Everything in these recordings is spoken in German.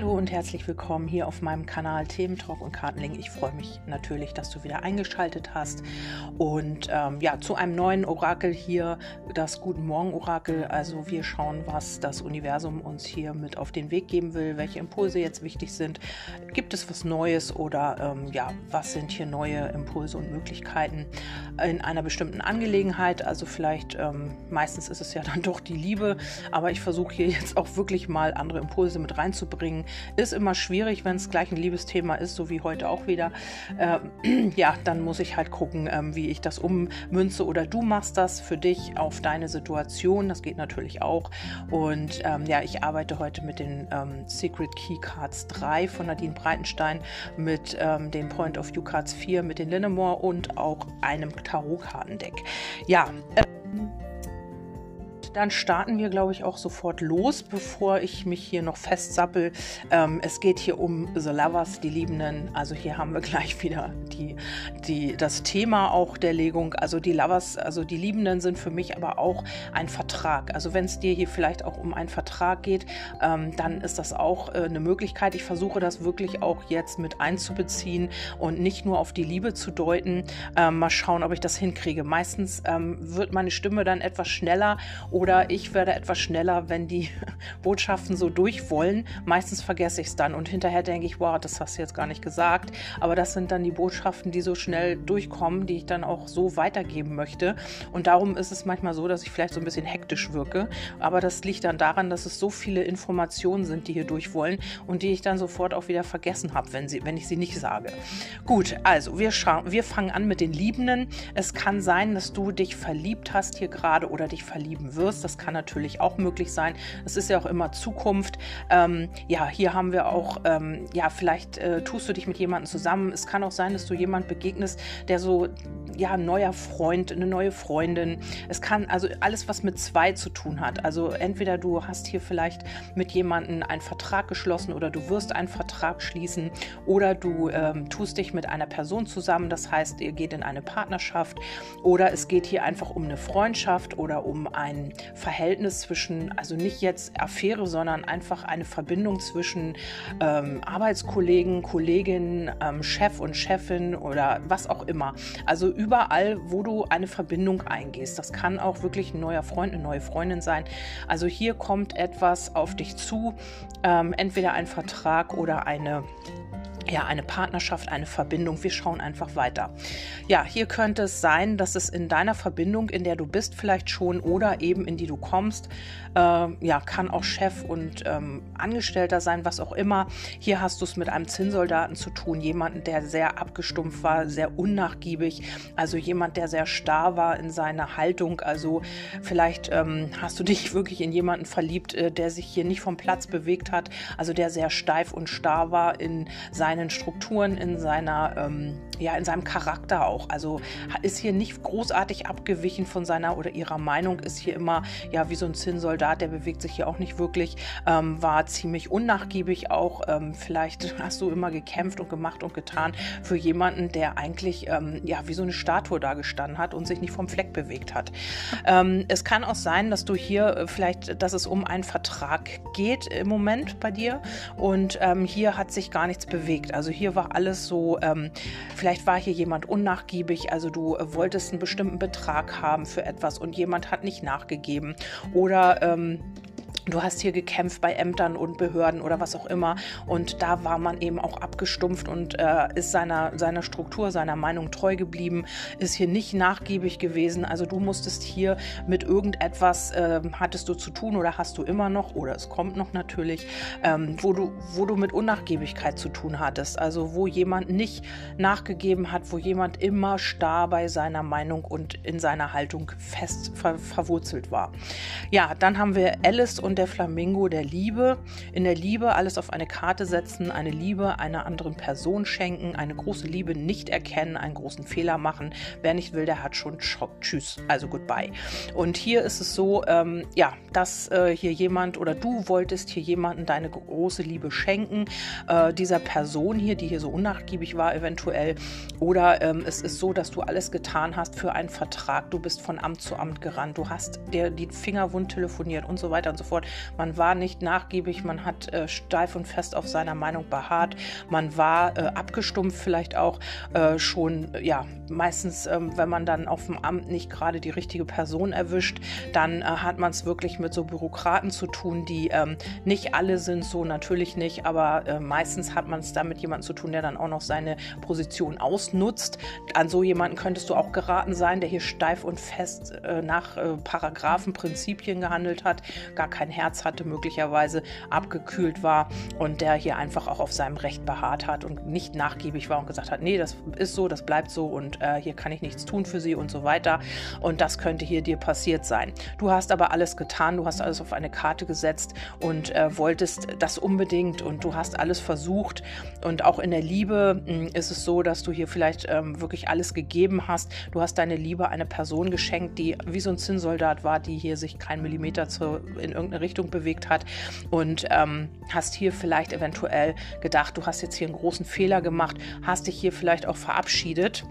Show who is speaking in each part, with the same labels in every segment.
Speaker 1: Hallo und herzlich willkommen hier auf meinem Kanal Themen Talk und Kartenling. Ich freue mich natürlich, dass du wieder eingeschaltet hast. Und ähm, ja, zu einem neuen Orakel hier, das Guten Morgen Orakel. Also wir schauen, was das Universum uns hier mit auf den Weg geben will, welche Impulse jetzt wichtig sind. Gibt es was Neues oder ähm, ja, was sind hier neue Impulse und Möglichkeiten in einer bestimmten Angelegenheit? Also vielleicht, ähm, meistens ist es ja dann doch die Liebe, aber ich versuche hier jetzt auch wirklich mal andere Impulse mit reinzubringen ist immer schwierig, wenn es gleich ein Liebesthema ist, so wie heute auch wieder. Äh, ja, dann muss ich halt gucken, ähm, wie ich das ummünze oder du machst das für dich auf deine Situation. Das geht natürlich auch. Und ähm, ja, ich arbeite heute mit den ähm, Secret Key Cards 3 von Nadine Breitenstein, mit ähm, den Point of View Cards 4, mit den Linnemore und auch einem Tarotkartendeck. Ja, ähm, dann starten wir, glaube ich, auch sofort los, bevor ich mich hier noch festsappel. Ähm, es geht hier um The Lovers, die Liebenden. Also hier haben wir gleich wieder die, die, das Thema auch der Legung. Also die Lovers, also die Liebenden sind für mich aber auch ein Vertrag. Also wenn es dir hier vielleicht auch um einen Vertrag geht, ähm, dann ist das auch äh, eine Möglichkeit. Ich versuche das wirklich auch jetzt mit einzubeziehen und nicht nur auf die Liebe zu deuten. Ähm, mal schauen, ob ich das hinkriege. Meistens ähm, wird meine Stimme dann etwas schneller oder ich werde etwas schneller, wenn die Botschaften so durch wollen. Meistens vergesse ich es dann und hinterher denke ich, wow, das hast du jetzt gar nicht gesagt. Aber das sind dann die Botschaften, die so schnell durchkommen, die ich dann auch so weitergeben möchte. Und darum ist es manchmal so, dass ich vielleicht so ein bisschen hektisch wirke. Aber das liegt dann daran, dass es so viele Informationen sind, die hier durch wollen und die ich dann sofort auch wieder vergessen habe, wenn, wenn ich sie nicht sage. Gut, also wir, wir fangen an mit den Liebenden. Es kann sein, dass du dich verliebt hast hier gerade oder dich verlieben wirst wirst. Das kann natürlich auch möglich sein. Es ist ja auch immer Zukunft. Ähm, ja, hier haben wir auch, ähm, ja, vielleicht äh, tust du dich mit jemandem zusammen. Es kann auch sein, dass du jemand begegnest, der so, ja, ein neuer Freund, eine neue Freundin. Es kann also alles, was mit zwei zu tun hat. Also entweder du hast hier vielleicht mit jemandem einen Vertrag geschlossen oder du wirst einen Vertrag schließen oder du ähm, tust dich mit einer Person zusammen. Das heißt, ihr geht in eine Partnerschaft oder es geht hier einfach um eine Freundschaft oder um ein Verhältnis zwischen, also nicht jetzt Affäre, sondern einfach eine Verbindung zwischen ähm, Arbeitskollegen, Kolleginnen, ähm, Chef und Chefin oder was auch immer. Also überall, wo du eine Verbindung eingehst. Das kann auch wirklich ein neuer Freund, eine neue Freundin sein. Also hier kommt etwas auf dich zu, ähm, entweder ein Vertrag oder eine ja, eine Partnerschaft, eine Verbindung. Wir schauen einfach weiter. Ja, hier könnte es sein, dass es in deiner Verbindung, in der du bist, vielleicht schon oder eben in die du kommst, äh, ja, kann auch Chef und ähm, Angestellter sein, was auch immer. Hier hast du es mit einem Zinnsoldaten zu tun, jemanden, der sehr abgestumpft war, sehr unnachgiebig, also jemand, der sehr starr war in seiner Haltung. Also vielleicht ähm, hast du dich wirklich in jemanden verliebt, äh, der sich hier nicht vom Platz bewegt hat, also der sehr steif und starr war in seinen Strukturen, in seiner, ähm, ja, in seinem Charakter auch. Also ist hier nicht großartig abgewichen von seiner oder ihrer Meinung, ist hier immer, ja, wie so ein Zinnsoldat, der bewegt sich hier auch nicht wirklich, ähm, war ziemlich unnachgiebig auch. Ähm, vielleicht hast du immer gekämpft und gemacht und getan für jemanden, der eigentlich, ähm, ja, wie so eine Statue da gestanden hat und sich nicht vom Fleck bewegt hat. Ähm, es kann auch sein, dass du hier äh, vielleicht, dass es um einen Vertrag geht im Moment bei dir und ähm, hier hat sich gar nichts bewegt. Also hier war alles so, ähm, vielleicht war hier jemand unnachgiebig, also du äh, wolltest einen bestimmten Betrag haben für etwas und jemand hat nicht nachgegeben. Oder ähm, Du hast hier gekämpft bei Ämtern und Behörden oder was auch immer. Und da war man eben auch abgestumpft und äh, ist seiner, seiner Struktur, seiner Meinung treu geblieben, ist hier nicht nachgiebig gewesen. Also du musstest hier mit irgendetwas, äh, hattest du zu tun oder hast du immer noch, oder es kommt noch natürlich, ähm, wo, du, wo du mit Unnachgiebigkeit zu tun hattest. Also wo jemand nicht nachgegeben hat, wo jemand immer starr bei seiner Meinung und in seiner Haltung fest ver verwurzelt war. Ja, dann haben wir Alice und der Flamingo der Liebe. In der Liebe alles auf eine Karte setzen, eine Liebe einer anderen Person schenken, eine große Liebe nicht erkennen, einen großen Fehler machen. Wer nicht will, der hat schon Tschüss, also goodbye. Und hier ist es so, ähm, ja, dass äh, hier jemand oder du wolltest hier jemanden deine große Liebe schenken, äh, dieser Person hier, die hier so unnachgiebig war eventuell. Oder ähm, es ist so, dass du alles getan hast für einen Vertrag. Du bist von Amt zu Amt gerannt, du hast dir die Finger wund telefoniert und so weiter und so fort fort. Man war nicht nachgiebig, man hat äh, steif und fest auf seiner Meinung beharrt, man war äh, abgestumpft vielleicht auch äh, schon, ja, meistens, ähm, wenn man dann auf dem Amt nicht gerade die richtige Person erwischt, dann äh, hat man es wirklich mit so Bürokraten zu tun, die ähm, nicht alle sind so, natürlich nicht, aber äh, meistens hat man es da mit zu tun, der dann auch noch seine Position ausnutzt. An so jemanden könntest du auch geraten sein, der hier steif und fest äh, nach Paragraphen, Prinzipien gehandelt hat, gar kein Herz hatte, möglicherweise abgekühlt war und der hier einfach auch auf seinem Recht beharrt hat und nicht nachgiebig war und gesagt hat, nee, das ist so, das bleibt so und äh, hier kann ich nichts tun für sie und so weiter. Und das könnte hier dir passiert sein. Du hast aber alles getan, du hast alles auf eine Karte gesetzt und äh, wolltest das unbedingt und du hast alles versucht. Und auch in der Liebe mh, hm, ist es so, dass du hier vielleicht ähm, wirklich alles gegeben hast. Du hast deine Liebe einer Person geschenkt, die wie so ein Zinnsoldat war, die hier sich keinen Millimeter zu, in irgendeine Richtung bewegt hat und ähm, hast hier vielleicht eventuell gedacht, du hast jetzt hier einen großen Fehler gemacht, hast dich hier vielleicht auch verabschiedet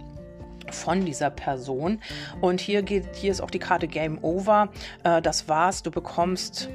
Speaker 1: von dieser Person. Und hier geht, hier ist auch die Karte Game Over. Äh, das war's. Du bekommst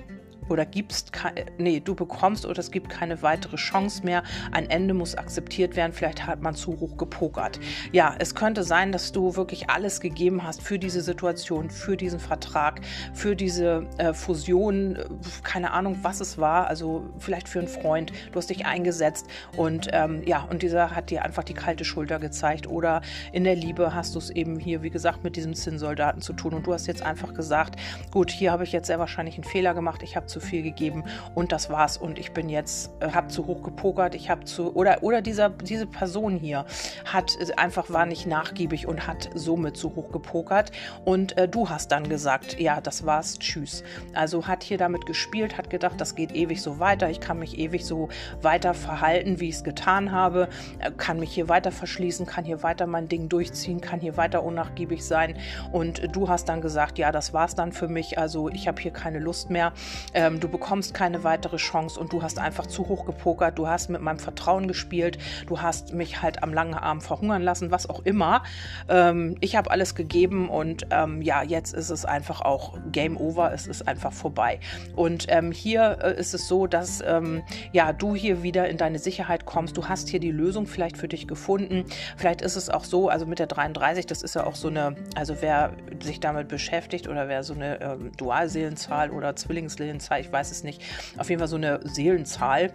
Speaker 1: oder gibst, nee, du bekommst oder es gibt keine weitere Chance mehr. Ein Ende muss akzeptiert werden. Vielleicht hat man zu hoch gepokert. Ja, es könnte sein, dass du wirklich alles gegeben hast für diese Situation, für diesen Vertrag, für diese äh, Fusion, keine Ahnung, was es war. Also vielleicht für einen Freund. Du hast dich eingesetzt und ähm, ja, und dieser hat dir einfach die kalte Schulter gezeigt. Oder in der Liebe hast du es eben hier, wie gesagt, mit diesem Zinnsoldaten zu tun. Und du hast jetzt einfach gesagt, gut, hier habe ich jetzt sehr wahrscheinlich einen Fehler gemacht. Ich habe zu viel gegeben und das war's. Und ich bin jetzt, äh, habe zu hoch gepokert, ich habe zu, oder, oder dieser, diese Person hier hat äh, einfach, war nicht nachgiebig und hat somit zu hoch gepokert. Und äh, du hast dann gesagt, ja, das war's, tschüss. Also hat hier damit gespielt, hat gedacht, das geht ewig so weiter, ich kann mich ewig so weiter verhalten, wie ich es getan habe, äh, kann mich hier weiter verschließen, kann hier weiter mein Ding durchziehen, kann hier weiter unnachgiebig sein. Und äh, du hast dann gesagt, ja, das war's dann für mich, also ich habe hier keine Lust mehr. Äh, ähm, du bekommst keine weitere Chance und du hast einfach zu hoch gepokert, du hast mit meinem Vertrauen gespielt, du hast mich halt am langen Arm verhungern lassen, was auch immer. Ähm, ich habe alles gegeben und ähm, ja, jetzt ist es einfach auch Game Over, es ist einfach vorbei. Und ähm, hier äh, ist es so, dass ähm, ja, du hier wieder in deine Sicherheit kommst, du hast hier die Lösung vielleicht für dich gefunden. Vielleicht ist es auch so, also mit der 33, das ist ja auch so eine, also wer sich damit beschäftigt oder wer so eine ähm, Dualseelenzahl oder Zwillingsseelenzahl Seelenzahl, ich weiß es nicht. Auf jeden Fall so eine Seelenzahl.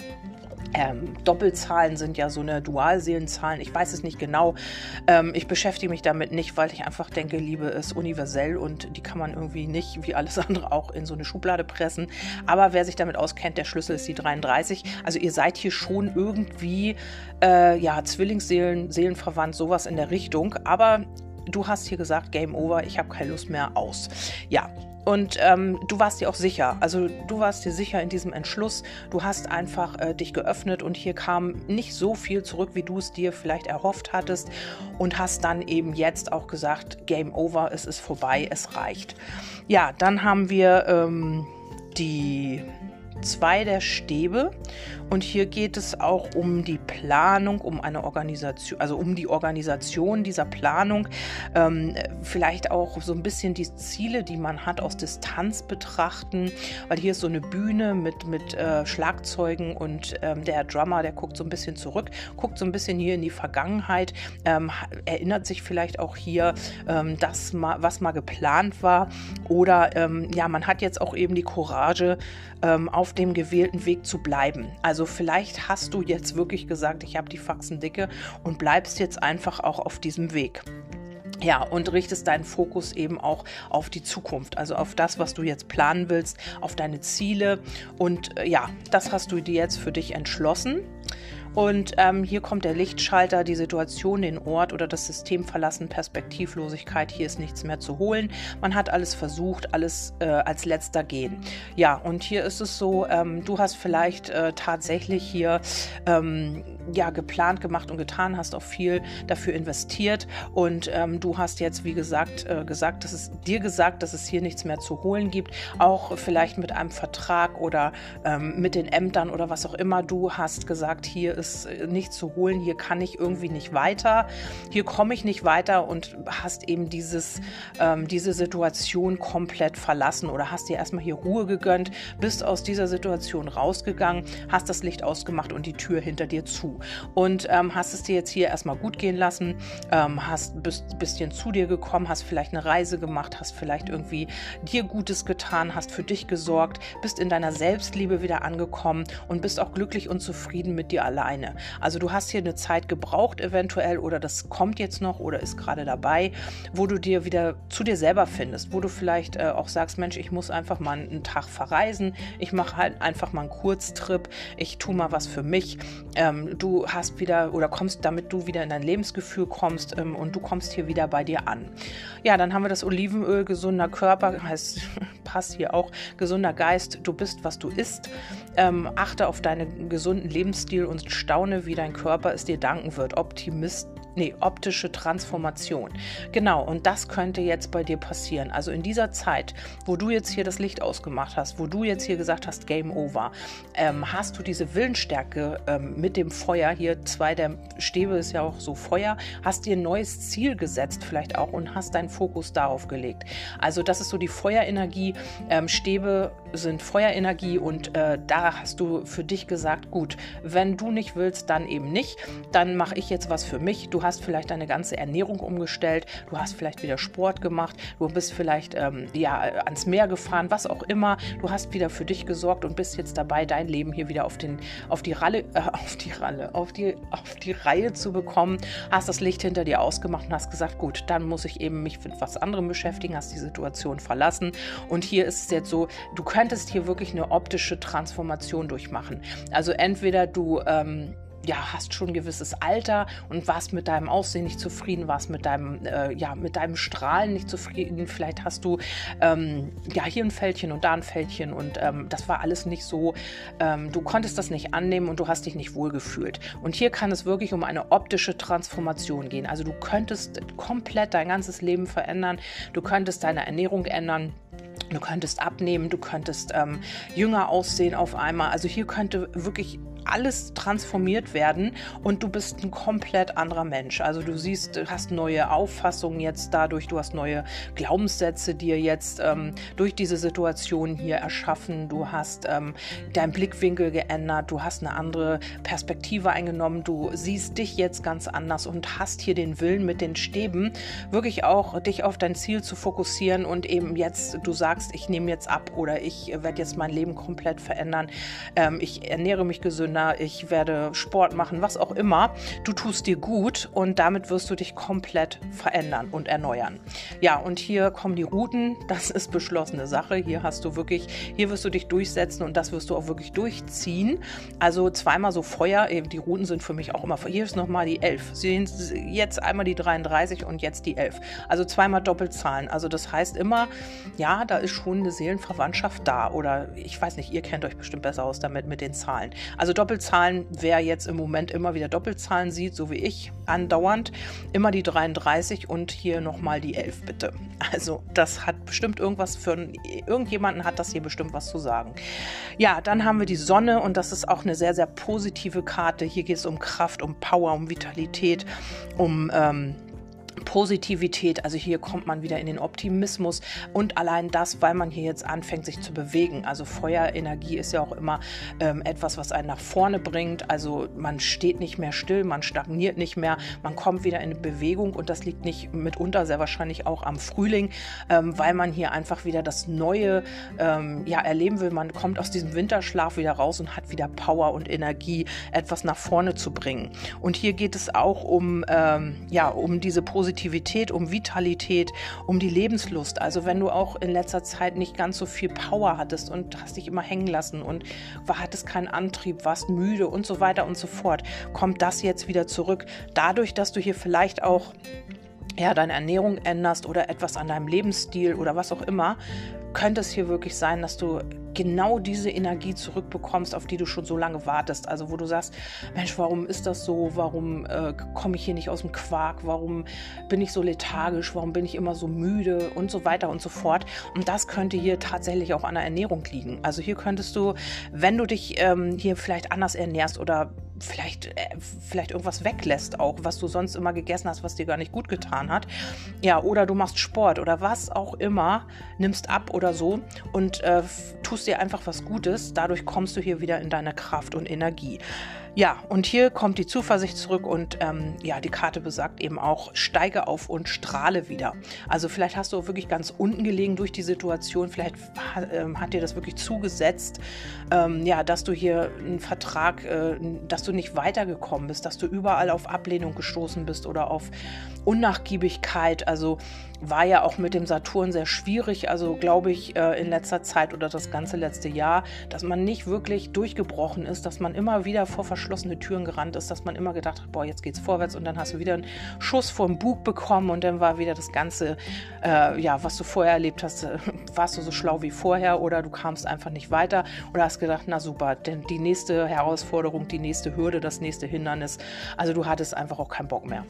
Speaker 1: Ähm, Doppelzahlen sind ja so eine Dualseelenzahlen. Ich weiß es nicht genau. Ähm, ich beschäftige mich damit nicht, weil ich einfach denke, Liebe ist universell und die kann man irgendwie nicht, wie alles andere, auch in so eine Schublade pressen. Aber wer sich damit auskennt, der Schlüssel ist die 33. Also ihr seid hier schon irgendwie äh, ja Zwillingsseelen, Seelenverwandt, sowas in der Richtung. Aber du hast hier gesagt, Game Over, ich habe keine Lust mehr aus. Ja, und ähm, du warst dir auch sicher. Also du warst dir sicher in diesem Entschluss. Du hast einfach äh, dich geöffnet und hier kam nicht so viel zurück, wie du es dir vielleicht erhofft hattest. Und hast dann eben jetzt auch gesagt, Game over, es ist vorbei, es reicht. Ja, dann haben wir ähm, die zwei der Stäbe. Und hier geht es auch um die Planung, um eine Organisation, also um die Organisation dieser Planung, ähm, vielleicht auch so ein bisschen die Ziele, die man hat, aus Distanz betrachten, weil hier ist so eine Bühne mit, mit äh, Schlagzeugen und ähm, der Drummer, der guckt so ein bisschen zurück, guckt so ein bisschen hier in die Vergangenheit, ähm, erinnert sich vielleicht auch hier, ähm, das mal, was mal geplant war. Oder ähm, ja, man hat jetzt auch eben die Courage, ähm, auf dem gewählten Weg zu bleiben. Also vielleicht hast du jetzt wirklich gesagt, ich habe die Faxen dicke und bleibst jetzt einfach auch auf diesem Weg. Ja, und richtest deinen Fokus eben auch auf die Zukunft, also auf das, was du jetzt planen willst, auf deine Ziele. Und äh, ja, das hast du dir jetzt für dich entschlossen. Und ähm, hier kommt der Lichtschalter, die Situation, den Ort oder das System verlassen, Perspektivlosigkeit, hier ist nichts mehr zu holen. Man hat alles versucht, alles äh, als letzter gehen. Ja, und hier ist es so, ähm, du hast vielleicht äh, tatsächlich hier ähm, ja, geplant, gemacht und getan, hast auch viel dafür investiert und ähm, du hast jetzt, wie gesagt, äh, gesagt, dass es dir gesagt, dass es hier nichts mehr zu holen gibt, auch vielleicht mit einem Vertrag oder ähm, mit den Ämtern oder was auch immer. Du hast gesagt, hier ist äh, nicht zu holen, hier kann ich irgendwie nicht weiter, hier komme ich nicht weiter und hast eben dieses, ähm, diese Situation komplett verlassen oder hast dir erstmal hier Ruhe gegönnt, bist aus dieser Situation rausgegangen, hast das Licht ausgemacht und die Tür hinter dir zu. Und ähm, hast es dir jetzt hier erstmal gut gehen lassen, ähm, hast bist ein bisschen zu dir gekommen, hast vielleicht eine Reise gemacht, hast vielleicht irgendwie dir Gutes getan, hast für dich gesorgt, bist in deiner Selbstliebe wieder angekommen und bist auch glücklich und zufrieden mit dir alleine. Also du hast hier eine Zeit gebraucht eventuell oder das kommt jetzt noch oder ist gerade dabei, wo du dir wieder zu dir selber findest, wo du vielleicht äh, auch sagst, Mensch, ich muss einfach mal einen Tag verreisen, ich mache halt einfach mal einen Kurztrip, ich tue mal was für mich. Ähm, du hast wieder oder kommst, damit du wieder in dein Lebensgefühl kommst ähm, und du kommst hier wieder bei dir an. Ja, dann haben wir das Olivenöl, gesunder Körper, heißt, passt hier auch, gesunder Geist, du bist, was du isst. Ähm, achte auf deinen gesunden Lebensstil und staune, wie dein Körper es dir danken wird. Optimist nee, optische Transformation. Genau, und das könnte jetzt bei dir passieren. Also in dieser Zeit, wo du jetzt hier das Licht ausgemacht hast, wo du jetzt hier gesagt hast, Game Over, ähm, hast du diese Willensstärke ähm, mit dem Feuer, hier zwei der Stäbe ist ja auch so Feuer, hast dir ein neues Ziel gesetzt vielleicht auch und hast deinen Fokus darauf gelegt. Also das ist so die Feuerenergie. Ähm, Stäbe sind Feuerenergie und äh, da hast du für dich gesagt, gut, wenn du nicht willst, dann eben nicht. Dann mache ich jetzt was für mich. Du Du hast vielleicht deine ganze Ernährung umgestellt, du hast vielleicht wieder Sport gemacht, du bist vielleicht ähm, ja, ans Meer gefahren, was auch immer. Du hast wieder für dich gesorgt und bist jetzt dabei, dein Leben hier wieder auf, den, auf die Ralle, äh, auf die Ralle, auf die, auf die Reihe zu bekommen. Hast das Licht hinter dir ausgemacht und hast gesagt, gut, dann muss ich eben mich mit was anderem beschäftigen, hast die Situation verlassen. Und hier ist es jetzt so, du könntest hier wirklich eine optische Transformation durchmachen. Also entweder du ähm, ja, hast schon ein gewisses Alter und warst mit deinem Aussehen nicht zufrieden, warst mit deinem, äh, ja, mit deinem Strahlen nicht zufrieden. Vielleicht hast du ähm, ja hier ein Fältchen und da ein Fältchen und ähm, das war alles nicht so. Ähm, du konntest das nicht annehmen und du hast dich nicht wohlgefühlt. Und hier kann es wirklich um eine optische Transformation gehen. Also du könntest komplett dein ganzes Leben verändern. Du könntest deine Ernährung ändern. Du könntest abnehmen, du könntest ähm, jünger aussehen auf einmal. Also hier könnte wirklich alles transformiert werden und du bist ein komplett anderer Mensch. Also du siehst, du hast neue Auffassungen jetzt dadurch, du hast neue Glaubenssätze dir jetzt ähm, durch diese Situation hier erschaffen. Du hast ähm, deinen Blickwinkel geändert, du hast eine andere Perspektive eingenommen, du siehst dich jetzt ganz anders und hast hier den Willen mit den Stäben wirklich auch dich auf dein Ziel zu fokussieren und eben jetzt, du sagst, ich nehme jetzt ab oder ich werde jetzt mein Leben komplett verändern. Ähm, ich ernähre mich gesünder ich werde Sport machen, was auch immer. Du tust dir gut und damit wirst du dich komplett verändern und erneuern. Ja, und hier kommen die Routen. Das ist beschlossene Sache. Hier hast du wirklich, hier wirst du dich durchsetzen und das wirst du auch wirklich durchziehen. Also zweimal so Feuer. Die Routen sind für mich auch immer. Hier ist nochmal die 11. Sehen jetzt einmal die 33 und jetzt die 11. Also zweimal Doppelzahlen. Also das heißt immer, ja, da ist schon eine Seelenverwandtschaft da. Oder ich weiß nicht, ihr kennt euch bestimmt besser aus damit mit den Zahlen. Also Doppelzahlen, wer jetzt im Moment immer wieder Doppelzahlen sieht, so wie ich, andauernd, immer die 33 und hier nochmal die 11 bitte. Also das hat bestimmt irgendwas für irgendjemanden hat das hier bestimmt was zu sagen. Ja, dann haben wir die Sonne und das ist auch eine sehr, sehr positive Karte. Hier geht es um Kraft, um Power, um Vitalität, um ähm, Positivität, also hier kommt man wieder in den Optimismus und allein das, weil man hier jetzt anfängt, sich zu bewegen. Also Feuerenergie ist ja auch immer ähm, etwas, was einen nach vorne bringt. Also man steht nicht mehr still, man stagniert nicht mehr, man kommt wieder in Bewegung und das liegt nicht mitunter sehr wahrscheinlich auch am Frühling, ähm, weil man hier einfach wieder das Neue ähm, ja, erleben will. Man kommt aus diesem Winterschlaf wieder raus und hat wieder Power und Energie, etwas nach vorne zu bringen. Und hier geht es auch um, ähm, ja, um diese Positivität Positivität, um Vitalität, um die Lebenslust. Also wenn du auch in letzter Zeit nicht ganz so viel Power hattest und hast dich immer hängen lassen und hattest keinen Antrieb, warst müde und so weiter und so fort, kommt das jetzt wieder zurück. Dadurch, dass du hier vielleicht auch ja, deine Ernährung änderst oder etwas an deinem Lebensstil oder was auch immer, könnte es hier wirklich sein, dass du genau diese Energie zurückbekommst, auf die du schon so lange wartest. Also wo du sagst, Mensch, warum ist das so? Warum äh, komme ich hier nicht aus dem Quark? Warum bin ich so lethargisch? Warum bin ich immer so müde? Und so weiter und so fort. Und das könnte hier tatsächlich auch an der Ernährung liegen. Also hier könntest du, wenn du dich ähm, hier vielleicht anders ernährst oder vielleicht, äh, vielleicht irgendwas weglässt auch, was du sonst immer gegessen hast, was dir gar nicht gut getan hat. Ja, oder du machst Sport oder was auch immer, nimmst ab oder so und äh, tust dir einfach was Gutes. Dadurch kommst du hier wieder in deine Kraft und Energie. Ja, und hier kommt die Zuversicht zurück und ähm, ja, die Karte besagt eben auch, steige auf und strahle wieder. Also vielleicht hast du wirklich ganz unten gelegen durch die Situation, vielleicht ähm, hat dir das wirklich zugesetzt, ähm, ja, dass du hier einen Vertrag, äh, dass du nicht weitergekommen bist, dass du überall auf Ablehnung gestoßen bist oder auf Unnachgiebigkeit. Also war ja auch mit dem Saturn sehr schwierig, also glaube ich äh, in letzter Zeit oder das ganze letzte Jahr, dass man nicht wirklich durchgebrochen ist, dass man immer wieder vor verschlossene Türen gerannt ist, dass man immer gedacht hat, boah, jetzt geht's vorwärts und dann hast du wieder einen Schuss vor dem Bug bekommen und dann war wieder das Ganze, äh, ja, was du vorher erlebt hast, warst du so schlau wie vorher oder du kamst einfach nicht weiter oder hast gedacht, na super, denn die nächste Herausforderung, die nächste Hürde, das nächste Hindernis, also du hattest einfach auch keinen Bock mehr.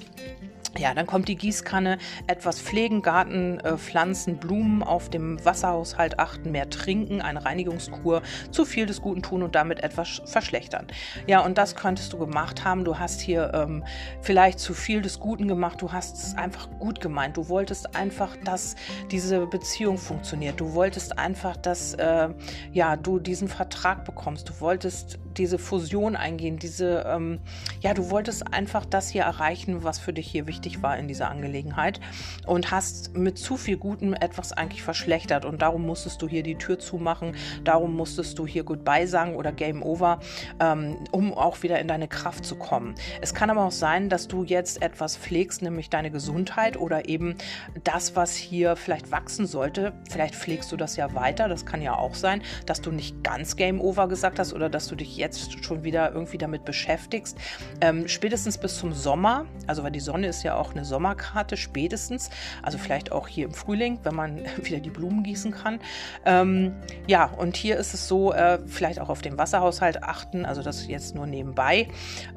Speaker 1: Ja, dann kommt die Gießkanne, etwas pflegen, Garten, äh, Pflanzen, Blumen, auf dem Wasserhaushalt achten, mehr trinken, eine Reinigungskur, zu viel des Guten tun und damit etwas verschlechtern. Ja, und das könntest du gemacht haben. Du hast hier ähm, vielleicht zu viel des Guten gemacht. Du hast es einfach gut gemeint. Du wolltest einfach, dass diese Beziehung funktioniert. Du wolltest einfach, dass äh, ja, du diesen Vertrag bekommst. Du wolltest diese Fusion eingehen, diese, ähm, ja, du wolltest einfach das hier erreichen, was für dich hier wichtig war in dieser Angelegenheit und hast mit zu viel Gutem etwas eigentlich verschlechtert und darum musstest du hier die Tür zumachen, darum musstest du hier Goodbye sagen oder Game Over, ähm, um auch wieder in deine Kraft zu kommen. Es kann aber auch sein, dass du jetzt etwas pflegst, nämlich deine Gesundheit oder eben das, was hier vielleicht wachsen sollte. Vielleicht pflegst du das ja weiter, das kann ja auch sein, dass du nicht ganz Game Over gesagt hast oder dass du dich jetzt schon wieder irgendwie damit beschäftigst. Ähm, spätestens bis zum Sommer, also weil die Sonne ist ja auch eine Sommerkarte, spätestens, also vielleicht auch hier im Frühling, wenn man wieder die Blumen gießen kann. Ähm, ja, und hier ist es so, äh, vielleicht auch auf den Wasserhaushalt achten, also das jetzt nur nebenbei.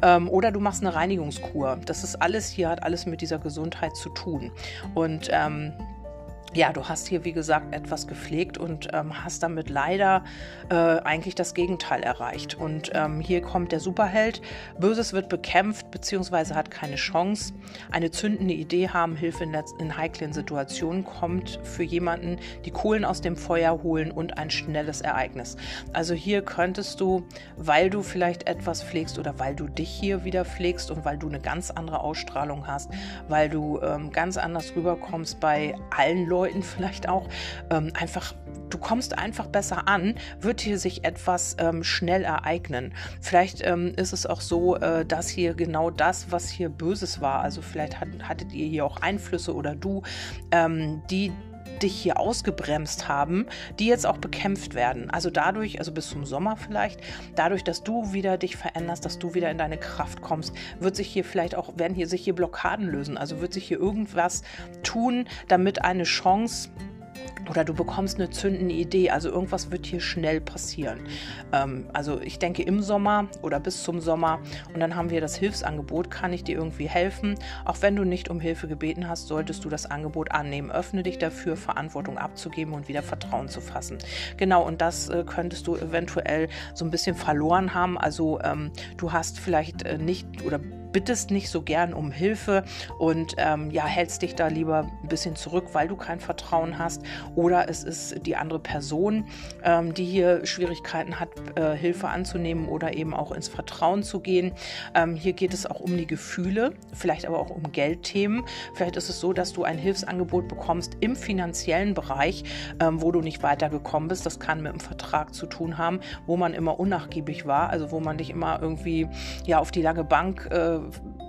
Speaker 1: Ähm, oder du machst eine Reinigungskur. Das ist alles hier, hat alles mit dieser Gesundheit zu tun. Und ähm, ja, du hast hier, wie gesagt, etwas gepflegt und ähm, hast damit leider äh, eigentlich das Gegenteil erreicht. Und ähm, hier kommt der Superheld. Böses wird bekämpft bzw. hat keine Chance. Eine zündende Idee haben, Hilfe in, in heiklen Situationen kommt für jemanden, die Kohlen aus dem Feuer holen und ein schnelles Ereignis. Also hier könntest du, weil du vielleicht etwas pflegst oder weil du dich hier wieder pflegst und weil du eine ganz andere Ausstrahlung hast, weil du ähm, ganz anders rüberkommst bei allen Leuten, Leuten vielleicht auch ähm, einfach du kommst einfach besser an, wird hier sich etwas ähm, schnell ereignen. Vielleicht ähm, ist es auch so, äh, dass hier genau das, was hier Böses war, also vielleicht hat, hattet ihr hier auch Einflüsse oder du, ähm, die dich hier ausgebremst haben, die jetzt auch bekämpft werden. Also dadurch, also bis zum Sommer vielleicht, dadurch, dass du wieder dich veränderst, dass du wieder in deine Kraft kommst, wird sich hier vielleicht auch, werden hier sich hier Blockaden lösen. Also wird sich hier irgendwas tun, damit eine Chance oder du bekommst eine zündende Idee. Also irgendwas wird hier schnell passieren. Ähm, also ich denke im Sommer oder bis zum Sommer. Und dann haben wir das Hilfsangebot. Kann ich dir irgendwie helfen? Auch wenn du nicht um Hilfe gebeten hast, solltest du das Angebot annehmen. Öffne dich dafür, Verantwortung abzugeben und wieder Vertrauen zu fassen. Genau, und das äh, könntest du eventuell so ein bisschen verloren haben. Also ähm, du hast vielleicht äh, nicht oder bittest nicht so gern um Hilfe und ähm, ja, hältst dich da lieber ein bisschen zurück, weil du kein Vertrauen hast. Oder es ist die andere Person, ähm, die hier Schwierigkeiten hat, äh, Hilfe anzunehmen oder eben auch ins Vertrauen zu gehen. Ähm, hier geht es auch um die Gefühle, vielleicht aber auch um Geldthemen. Vielleicht ist es so, dass du ein Hilfsangebot bekommst im finanziellen Bereich, ähm, wo du nicht weitergekommen bist. Das kann mit dem Vertrag zu tun haben, wo man immer unnachgiebig war, also wo man dich immer irgendwie ja auf die lange Bank äh,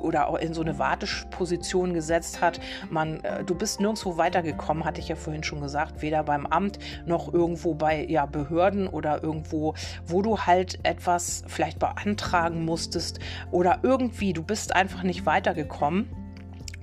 Speaker 1: oder auch in so eine Warteposition gesetzt hat. Man, äh, du bist nirgendwo weitergekommen, hatte ich ja vorhin schon gesagt, weder beim Amt noch irgendwo bei ja, Behörden oder irgendwo, wo du halt etwas vielleicht beantragen musstest oder irgendwie, du bist einfach nicht weitergekommen.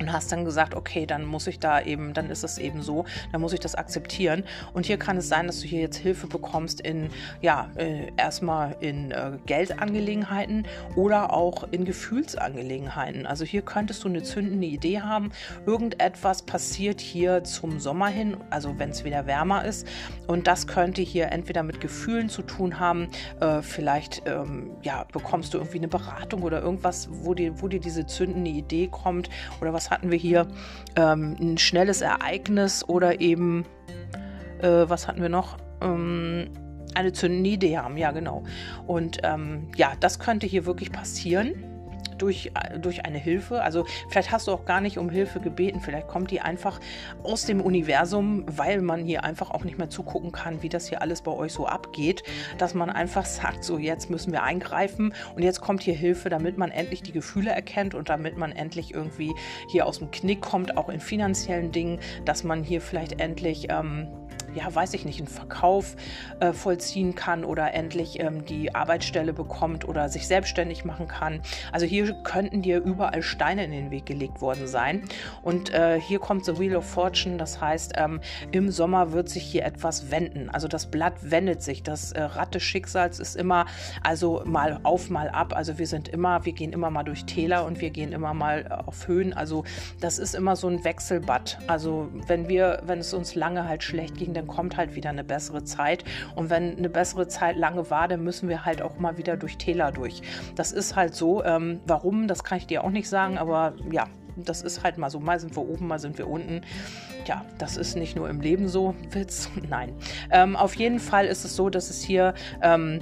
Speaker 1: Und hast dann gesagt, okay, dann muss ich da eben, dann ist es eben so, dann muss ich das akzeptieren. Und hier kann es sein, dass du hier jetzt Hilfe bekommst in, ja, äh, erstmal in äh, Geldangelegenheiten oder auch in Gefühlsangelegenheiten. Also hier könntest du eine zündende Idee haben, irgendetwas passiert hier zum Sommer hin, also wenn es wieder wärmer ist. Und das könnte hier entweder mit Gefühlen zu tun haben, äh, vielleicht ähm, ja, bekommst du irgendwie eine Beratung oder irgendwas, wo dir, wo dir diese zündende Idee kommt oder was hatten wir hier? Ähm, ein schnelles Ereignis oder eben, äh, was hatten wir noch? Ähm, eine haben, ja genau. Und ähm, ja, das könnte hier wirklich passieren durch, durch eine Hilfe. Also vielleicht hast du auch gar nicht um Hilfe gebeten, vielleicht kommt die einfach aus dem Universum, weil man hier einfach auch nicht mehr zugucken kann, wie das hier alles bei euch so abgeht, dass man einfach sagt, so jetzt müssen wir eingreifen und jetzt kommt hier Hilfe, damit man endlich die Gefühle erkennt und damit man endlich irgendwie hier aus dem Knick kommt, auch in finanziellen Dingen, dass man hier vielleicht endlich... Ähm, ja, weiß ich nicht, einen Verkauf äh, vollziehen kann oder endlich ähm, die Arbeitsstelle bekommt oder sich selbstständig machen kann. Also hier könnten dir überall Steine in den Weg gelegt worden sein. Und äh, hier kommt The Wheel of Fortune, das heißt, ähm, im Sommer wird sich hier etwas wenden. Also das Blatt wendet sich. Das äh, Rad des Schicksals ist immer, also mal auf, mal ab. Also wir sind immer, wir gehen immer mal durch Täler und wir gehen immer mal äh, auf Höhen. Also das ist immer so ein Wechselbad. Also wenn wir, wenn es uns lange halt schlecht ging, dann kommt halt wieder eine bessere Zeit. Und wenn eine bessere Zeit lange war, dann müssen wir halt auch mal wieder durch Täler durch. Das ist halt so. Ähm, warum, das kann ich dir auch nicht sagen, aber ja, das ist halt mal so. Mal sind wir oben, mal sind wir unten. Ja, das ist nicht nur im Leben so. Witz? Nein. Ähm, auf jeden Fall ist es so, dass es hier. Ähm,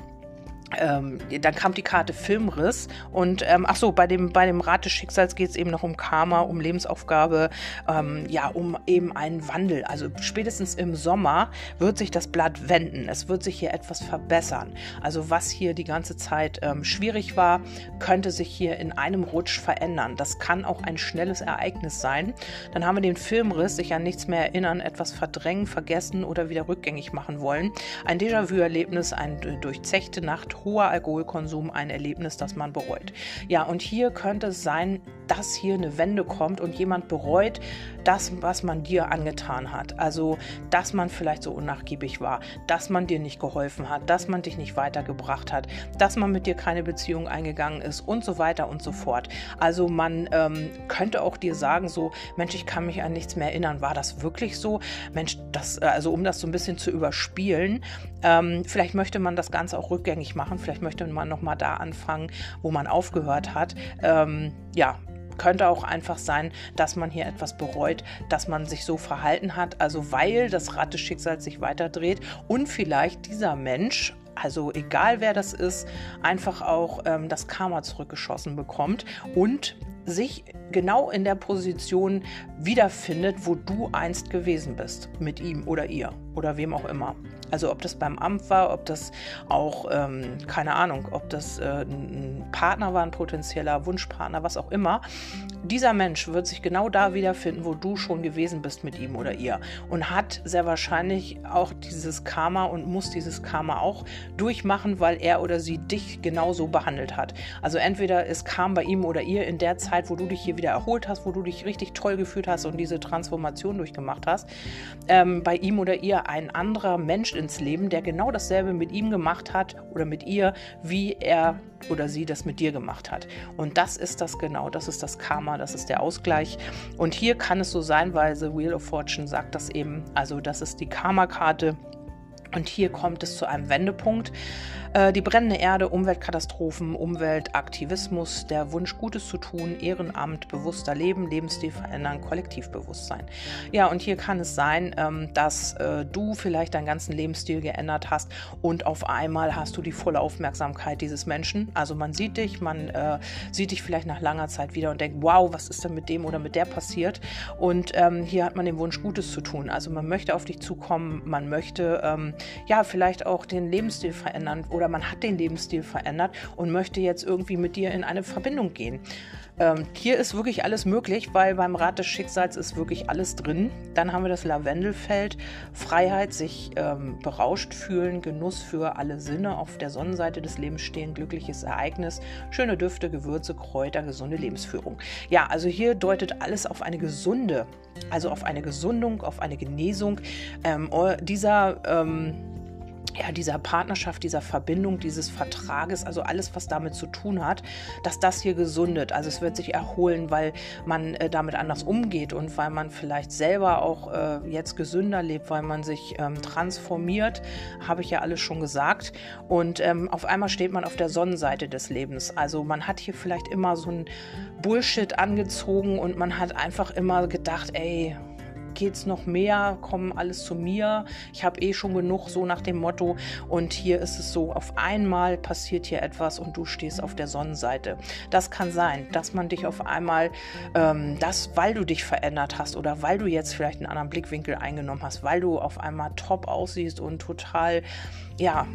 Speaker 1: ähm, dann kam die Karte Filmriss und ähm, ach so, bei dem, bei dem Rat des Schicksals geht es eben noch um Karma, um Lebensaufgabe, ähm, ja, um eben einen Wandel. Also spätestens im Sommer wird sich das Blatt wenden. Es wird sich hier etwas verbessern. Also was hier die ganze Zeit ähm, schwierig war, könnte sich hier in einem Rutsch verändern. Das kann auch ein schnelles Ereignis sein. Dann haben wir den Filmriss, sich an nichts mehr erinnern, etwas verdrängen, vergessen oder wieder rückgängig machen wollen. Ein Déjà-vu-Erlebnis, eine durchzechte Nacht, hoher Alkoholkonsum ein Erlebnis, das man bereut. Ja, und hier könnte es sein, dass hier eine Wende kommt und jemand bereut das, was man dir angetan hat. Also, dass man vielleicht so unnachgiebig war, dass man dir nicht geholfen hat, dass man dich nicht weitergebracht hat, dass man mit dir keine Beziehung eingegangen ist und so weiter und so fort. Also, man ähm, könnte auch dir sagen, so, Mensch, ich kann mich an nichts mehr erinnern. War das wirklich so? Mensch, das, also um das so ein bisschen zu überspielen, ähm, vielleicht möchte man das Ganze auch rückgängig machen. Vielleicht möchte man nochmal da anfangen, wo man aufgehört hat. Ähm, ja, könnte auch einfach sein, dass man hier etwas bereut, dass man sich so verhalten hat, also weil das Rad des Schicksals sich weiterdreht und vielleicht dieser Mensch also egal wer das ist, einfach auch ähm, das Karma zurückgeschossen bekommt und sich genau in der Position wiederfindet, wo du einst gewesen bist, mit ihm oder ihr oder wem auch immer. Also ob das beim Amt war, ob das auch, ähm, keine Ahnung, ob das äh, ein Partner war, ein potenzieller Wunschpartner, was auch immer. Dieser Mensch wird sich genau da wiederfinden, wo du schon gewesen bist mit ihm oder ihr. Und hat sehr wahrscheinlich auch dieses Karma und muss dieses Karma auch durchmachen, weil er oder sie dich genauso behandelt hat. Also entweder es kam bei ihm oder ihr in der Zeit, wo du dich hier wieder erholt hast, wo du dich richtig toll gefühlt hast und diese Transformation durchgemacht hast, ähm, bei ihm oder ihr ein anderer Mensch ins Leben, der genau dasselbe mit ihm gemacht hat oder mit ihr, wie er oder sie das mit dir gemacht hat. Und das ist das genau, das ist das Karma, das ist der Ausgleich. Und hier kann es so sein, weil The Wheel of Fortune sagt das eben, also das ist die Karma-Karte. Und hier kommt es zu einem Wendepunkt. Äh, die brennende Erde, Umweltkatastrophen, Umweltaktivismus, der Wunsch, Gutes zu tun, Ehrenamt, bewusster Leben, Lebensstil verändern, Kollektivbewusstsein. Ja, und hier kann es sein, ähm, dass äh, du vielleicht deinen ganzen Lebensstil geändert hast und auf einmal hast du die volle Aufmerksamkeit dieses Menschen. Also man sieht dich, man äh, sieht dich vielleicht nach langer Zeit wieder und denkt, wow, was ist denn mit dem oder mit der passiert? Und ähm, hier hat man den Wunsch, Gutes zu tun. Also man möchte auf dich zukommen, man möchte ähm, ja vielleicht auch den Lebensstil verändern oder man hat den Lebensstil verändert und möchte jetzt irgendwie mit dir in eine Verbindung gehen. Ähm, hier ist wirklich alles möglich, weil beim Rad des Schicksals ist wirklich alles drin. Dann haben wir das Lavendelfeld, Freiheit, sich ähm, berauscht fühlen, Genuss für alle Sinne, auf der Sonnenseite des Lebens stehen, glückliches Ereignis, schöne Düfte, Gewürze, Kräuter, gesunde Lebensführung. Ja, also hier deutet alles auf eine gesunde, also auf eine Gesundung, auf eine Genesung ähm, dieser ähm, ja, dieser Partnerschaft, dieser Verbindung, dieses Vertrages, also alles, was damit zu tun hat, dass das hier gesundet. Also es wird sich erholen, weil man äh, damit anders umgeht und weil man vielleicht selber auch äh, jetzt gesünder lebt, weil man sich ähm, transformiert, habe ich ja alles schon gesagt. Und ähm, auf einmal steht man auf der Sonnenseite des Lebens. Also man hat hier vielleicht immer so ein Bullshit angezogen und man hat einfach immer gedacht, ey, geht es noch mehr, kommen alles zu mir, ich habe eh schon genug, so nach dem Motto. Und hier ist es so, auf einmal passiert hier etwas und du stehst auf der Sonnenseite. Das kann sein, dass man dich auf einmal, ähm, das, weil du dich verändert hast oder weil du jetzt vielleicht einen anderen Blickwinkel eingenommen hast, weil du auf einmal top aussiehst und total, ja,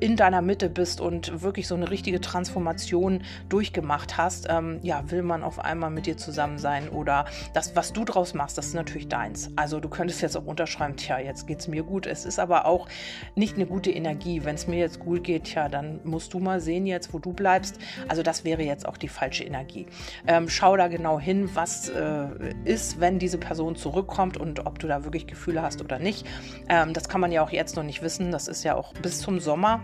Speaker 1: in deiner Mitte bist und wirklich so eine richtige Transformation durchgemacht hast, ähm, ja, will man auf einmal mit dir zusammen sein oder das, was du draus machst, das ist natürlich deins. Also du könntest jetzt auch unterschreiben, tja, jetzt geht es mir gut. Es ist aber auch nicht eine gute Energie. Wenn es mir jetzt gut geht, tja, dann musst du mal sehen jetzt, wo du bleibst. Also das wäre jetzt auch die falsche Energie. Ähm, schau da genau hin, was äh, ist, wenn diese Person zurückkommt und ob du da wirklich Gefühle hast oder nicht. Ähm, das kann man ja auch jetzt noch nicht wissen. Das ist ja auch bis zum Sommer.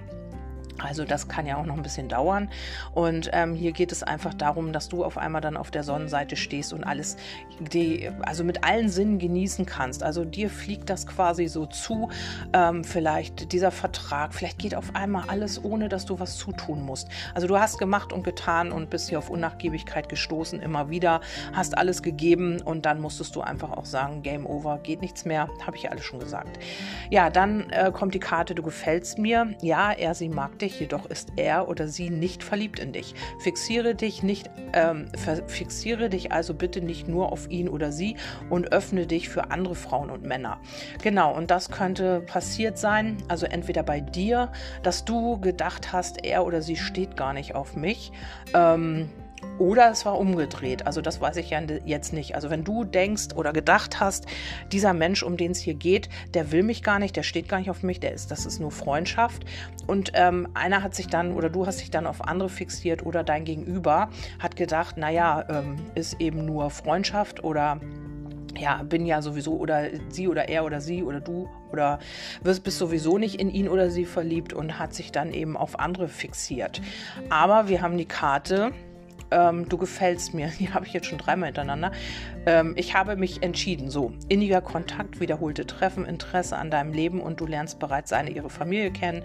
Speaker 1: Also das kann ja auch noch ein bisschen dauern. Und ähm, hier geht es einfach darum, dass du auf einmal dann auf der Sonnenseite stehst und alles, die, also mit allen Sinnen genießen kannst. Also dir fliegt das quasi so zu. Ähm, vielleicht dieser Vertrag, vielleicht geht auf einmal alles, ohne dass du was zutun musst. Also du hast gemacht und getan und bist hier auf Unnachgiebigkeit gestoßen, immer wieder, hast alles gegeben und dann musstest du einfach auch sagen, Game over, geht nichts mehr, habe ich ja alles schon gesagt. Ja, dann äh, kommt die Karte, du gefällst mir. Ja, er, sie mag dich dich, jedoch ist er oder sie nicht verliebt in dich. Fixiere dich nicht, ähm, fixiere dich also bitte nicht nur auf ihn oder sie und öffne dich für andere Frauen und Männer. Genau, und das könnte passiert sein, also entweder bei dir, dass du gedacht hast, er oder sie steht gar nicht auf mich. Ähm, oder es war umgedreht. Also das weiß ich ja jetzt nicht. Also wenn du denkst oder gedacht hast, dieser Mensch, um den es hier geht, der will mich gar nicht, der steht gar nicht auf mich, der ist, das ist nur Freundschaft. Und ähm, einer hat sich dann oder du hast dich dann auf andere fixiert oder dein Gegenüber hat gedacht, naja, ähm, ist eben nur Freundschaft oder ja, bin ja sowieso oder sie oder er oder sie oder du oder bist, bist sowieso nicht in ihn oder sie verliebt und hat sich dann eben auf andere fixiert. Aber wir haben die Karte ähm, du gefällst mir. Die habe ich jetzt schon dreimal hintereinander. Ähm, ich habe mich entschieden. So, inniger Kontakt, wiederholte Treffen, Interesse an deinem Leben und du lernst bereits seine, ihre Familie kennen.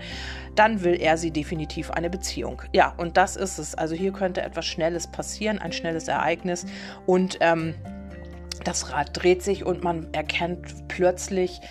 Speaker 1: Dann will er sie definitiv eine Beziehung. Ja, und das ist es. Also hier könnte etwas Schnelles passieren, ein schnelles Ereignis. Und ähm, das Rad dreht sich und man erkennt plötzlich,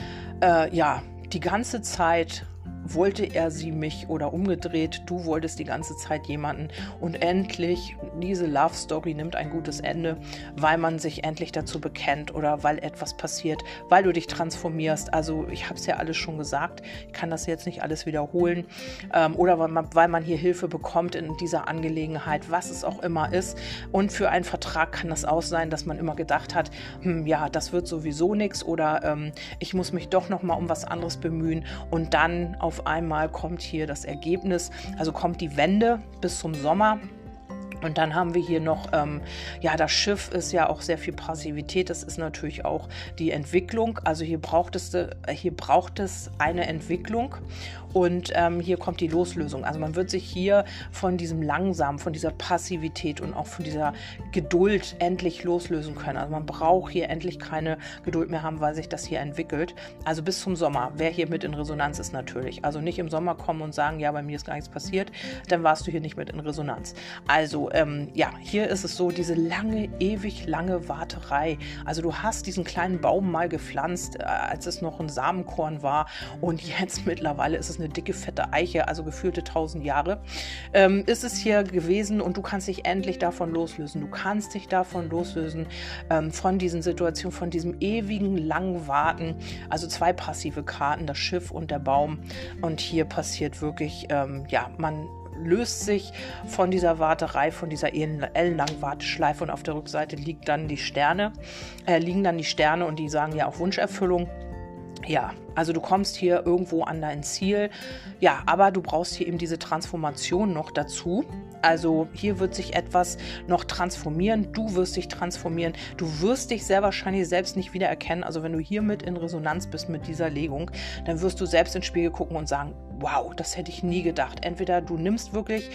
Speaker 1: äh, ja, die ganze Zeit wollte er sie mich oder umgedreht, du wolltest die ganze Zeit jemanden und endlich, diese Love Story nimmt ein gutes Ende, weil man sich endlich dazu bekennt oder weil etwas passiert, weil du dich transformierst. Also ich habe es ja alles schon gesagt, ich kann das jetzt nicht alles wiederholen ähm, oder weil man, weil man hier Hilfe bekommt in dieser Angelegenheit, was es auch immer ist. Und für einen Vertrag kann das auch sein, dass man immer gedacht hat, hm, ja, das wird sowieso nichts oder ähm, ich muss mich doch noch mal um was anderes bemühen und dann auf auf einmal kommt hier das Ergebnis, also kommt die Wende bis zum Sommer. Und dann haben wir hier noch, ähm, ja, das Schiff ist ja auch sehr viel Passivität. Das ist natürlich auch die Entwicklung. Also hier braucht es, äh, hier braucht es eine Entwicklung. Und ähm, hier kommt die Loslösung. Also man wird sich hier von diesem Langsam, von dieser Passivität und auch von dieser Geduld endlich loslösen können. Also man braucht hier endlich keine Geduld mehr haben, weil sich das hier entwickelt. Also bis zum Sommer. Wer hier mit in Resonanz ist natürlich. Also nicht im Sommer kommen und sagen, ja, bei mir ist gar nichts passiert. Dann warst du hier nicht mit in Resonanz. Also ähm, ja, hier ist es so, diese lange, ewig lange Warterei. Also du hast diesen kleinen Baum mal gepflanzt, äh, als es noch ein Samenkorn war. Und jetzt mittlerweile ist es eine eine dicke, fette Eiche, also gefühlte tausend Jahre, ähm, ist es hier gewesen und du kannst dich endlich davon loslösen. Du kannst dich davon loslösen, ähm, von diesen Situationen, von diesem ewigen langen Warten. Also zwei passive Karten, das Schiff und der Baum. Und hier passiert wirklich, ähm, ja, man löst sich von dieser Warterei, von dieser ellenlangen Warteschleife und auf der Rückseite liegt dann die Sterne, äh, liegen dann die Sterne und die sagen ja auch Wunscherfüllung. Ja, also du kommst hier irgendwo an dein Ziel. Ja, aber du brauchst hier eben diese Transformation noch dazu. Also hier wird sich etwas noch transformieren. Du wirst dich transformieren. Du wirst dich sehr wahrscheinlich selbst nicht wiedererkennen. Also wenn du hiermit in Resonanz bist mit dieser Legung, dann wirst du selbst ins Spiegel gucken und sagen, wow, das hätte ich nie gedacht. Entweder du nimmst wirklich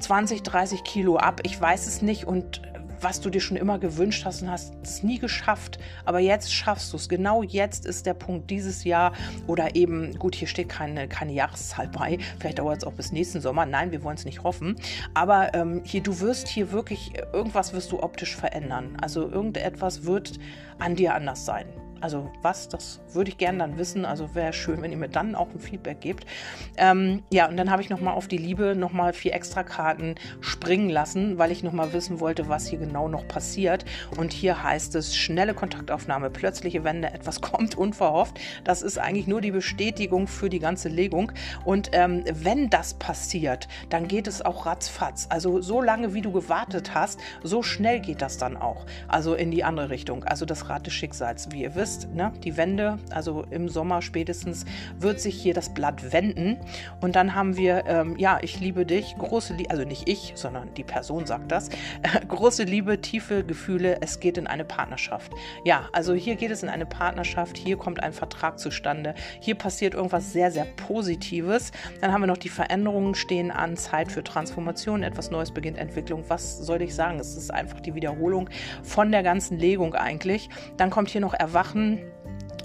Speaker 1: 20, 30 Kilo ab, ich weiß es nicht und was du dir schon immer gewünscht hast und hast es nie geschafft. Aber jetzt schaffst du es. Genau jetzt ist der Punkt dieses Jahr oder eben, gut, hier steht keine, keine Jahreszahl bei. Vielleicht dauert es auch bis nächsten Sommer. Nein, wir wollen es nicht hoffen. Aber ähm, hier, du wirst hier wirklich, irgendwas wirst du optisch verändern. Also irgendetwas wird an dir anders sein. Also was, das würde ich gerne dann wissen. Also wäre schön, wenn ihr mir dann auch ein Feedback gebt. Ähm, ja, und dann habe ich nochmal auf die Liebe nochmal vier extra Karten springen lassen, weil ich nochmal wissen wollte, was hier genau noch passiert. Und hier heißt es schnelle Kontaktaufnahme, plötzliche Wende, etwas kommt unverhofft. Das ist eigentlich nur die Bestätigung für die ganze Legung. Und ähm, wenn das passiert, dann geht es auch ratzfatz. Also so lange, wie du gewartet hast, so schnell geht das dann auch. Also in die andere Richtung. Also das Rad des Schicksals, wie ihr wisst ist, ne, die Wende, also im Sommer spätestens, wird sich hier das Blatt wenden. Und dann haben wir, ähm, ja, ich liebe dich, große Liebe, also nicht ich, sondern die Person sagt das, große Liebe, tiefe Gefühle, es geht in eine Partnerschaft. Ja, also hier geht es in eine Partnerschaft, hier kommt ein Vertrag zustande, hier passiert irgendwas sehr, sehr Positives. Dann haben wir noch die Veränderungen stehen an, Zeit für Transformation, etwas Neues beginnt, Entwicklung. Was soll ich sagen? Es ist einfach die Wiederholung von der ganzen Legung eigentlich. Dann kommt hier noch Erwachen machen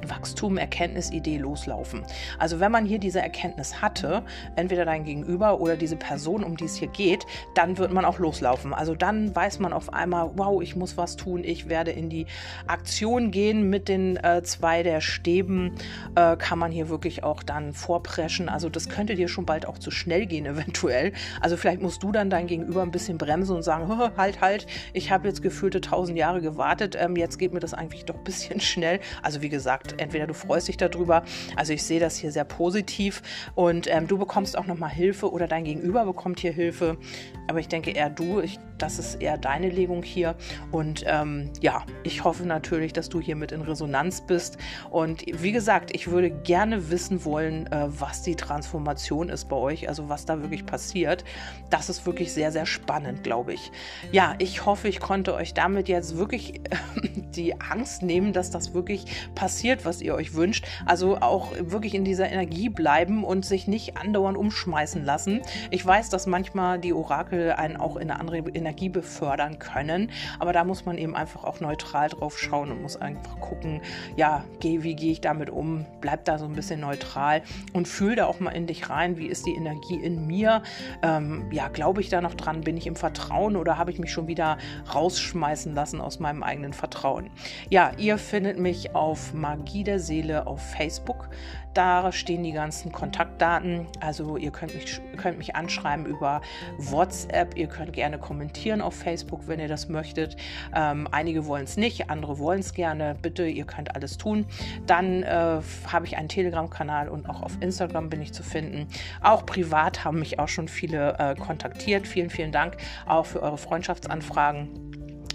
Speaker 1: Wachstum, Erkenntnis, Idee loslaufen. Also wenn man hier diese Erkenntnis hatte, entweder dein Gegenüber oder diese Person, um die es hier geht, dann wird man auch loslaufen. Also dann weiß man auf einmal, wow, ich muss was tun, ich werde in die Aktion gehen mit den äh, zwei der Stäben, äh, kann man hier wirklich auch dann vorpreschen. Also das könnte dir schon bald auch zu schnell gehen eventuell. Also vielleicht musst du dann dein Gegenüber ein bisschen bremsen und sagen, halt, halt, ich habe jetzt gefühlte tausend Jahre gewartet, ähm, jetzt geht mir das eigentlich doch ein bisschen schnell. Also wie gesagt, entweder du freust dich darüber, also ich sehe das hier sehr positiv. Und ähm, du bekommst auch nochmal Hilfe oder dein Gegenüber bekommt hier Hilfe, aber ich denke eher du, ich, das ist eher deine Legung hier und ähm, ja, ich hoffe natürlich, dass du hier mit in Resonanz bist und wie gesagt, ich würde gerne wissen wollen, äh, was die Transformation ist bei euch, also was da wirklich passiert. Das ist wirklich sehr, sehr spannend, glaube ich. Ja, ich hoffe, ich konnte euch damit jetzt wirklich die Angst nehmen, dass das wirklich passiert, was ihr euch wünscht. Also auch wirklich in dieser Energie bleiben und sich nicht andauernd umschmeißen lassen. Ich weiß, dass manchmal die Orakel einen auch in eine andere Energie befördern können, aber da muss man eben einfach auch neutral drauf schauen und muss einfach gucken, ja, wie gehe ich damit um? Bleib da so ein bisschen neutral und fühl da auch mal in dich rein, wie ist die Energie in mir? Ähm, ja, glaube ich da noch dran? Bin ich im Vertrauen oder habe ich mich schon wieder rausschmeißen lassen aus meinem eigenen Vertrauen? Ja, ihr findet mich auf Magie Energie der Seele auf Facebook. Da stehen die ganzen Kontaktdaten. Also ihr könnt mich, könnt mich anschreiben über WhatsApp. Ihr könnt gerne kommentieren auf Facebook, wenn ihr das möchtet. Ähm, einige wollen es nicht, andere wollen es gerne. Bitte, ihr könnt alles tun. Dann äh, habe ich einen Telegram-Kanal und auch auf Instagram bin ich zu finden. Auch privat haben mich auch schon viele äh, kontaktiert. Vielen, vielen Dank auch für eure Freundschaftsanfragen.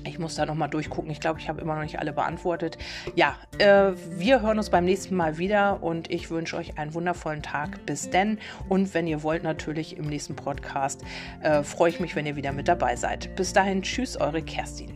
Speaker 1: Ich muss da nochmal durchgucken. Ich glaube, ich habe immer noch nicht alle beantwortet. Ja, äh, wir hören uns beim nächsten Mal wieder und ich wünsche euch einen wundervollen Tag. Bis denn. Und wenn ihr wollt, natürlich im nächsten Podcast äh, freue ich mich, wenn ihr wieder mit dabei seid. Bis dahin, tschüss, eure Kerstin.